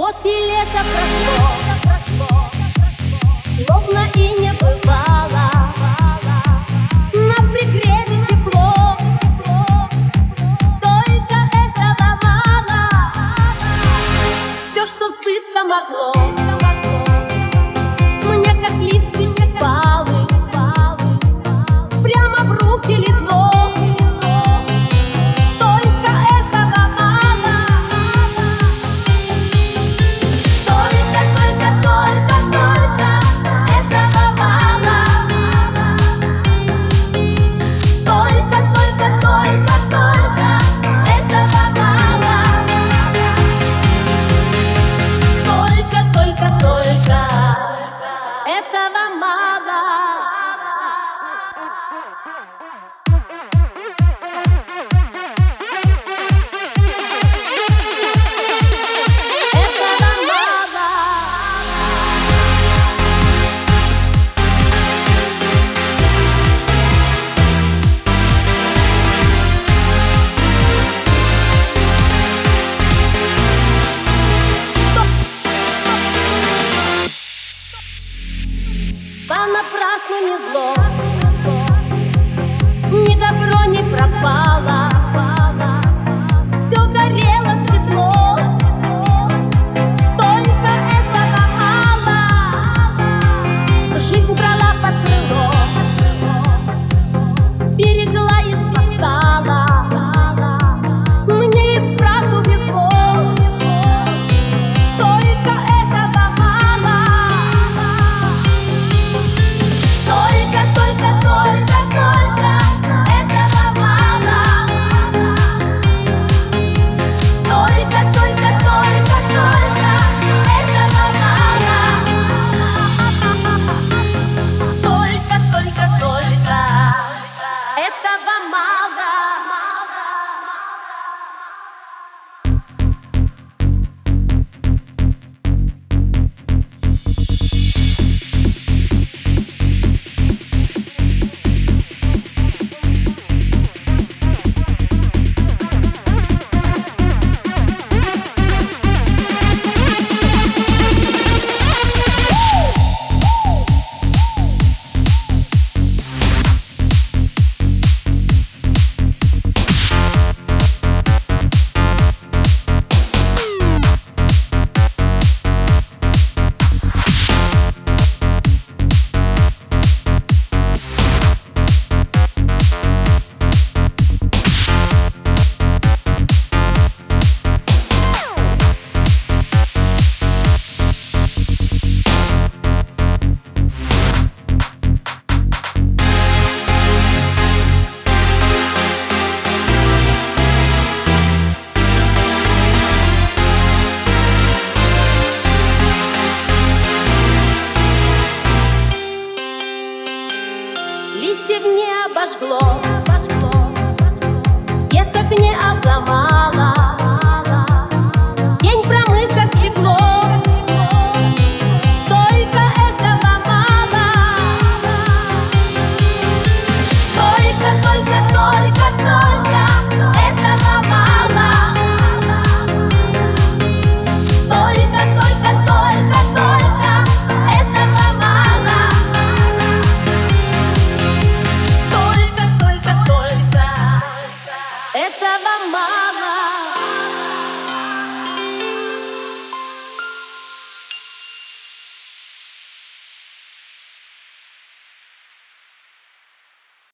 Вот и лето прошло, словно и не бывало. На пригреве тепло, только этого мало. Все, что сбыться могло, мне как лист припалы, прямо в руки летит. when is love. листьев не обожгло, веток не обломало. of a mama.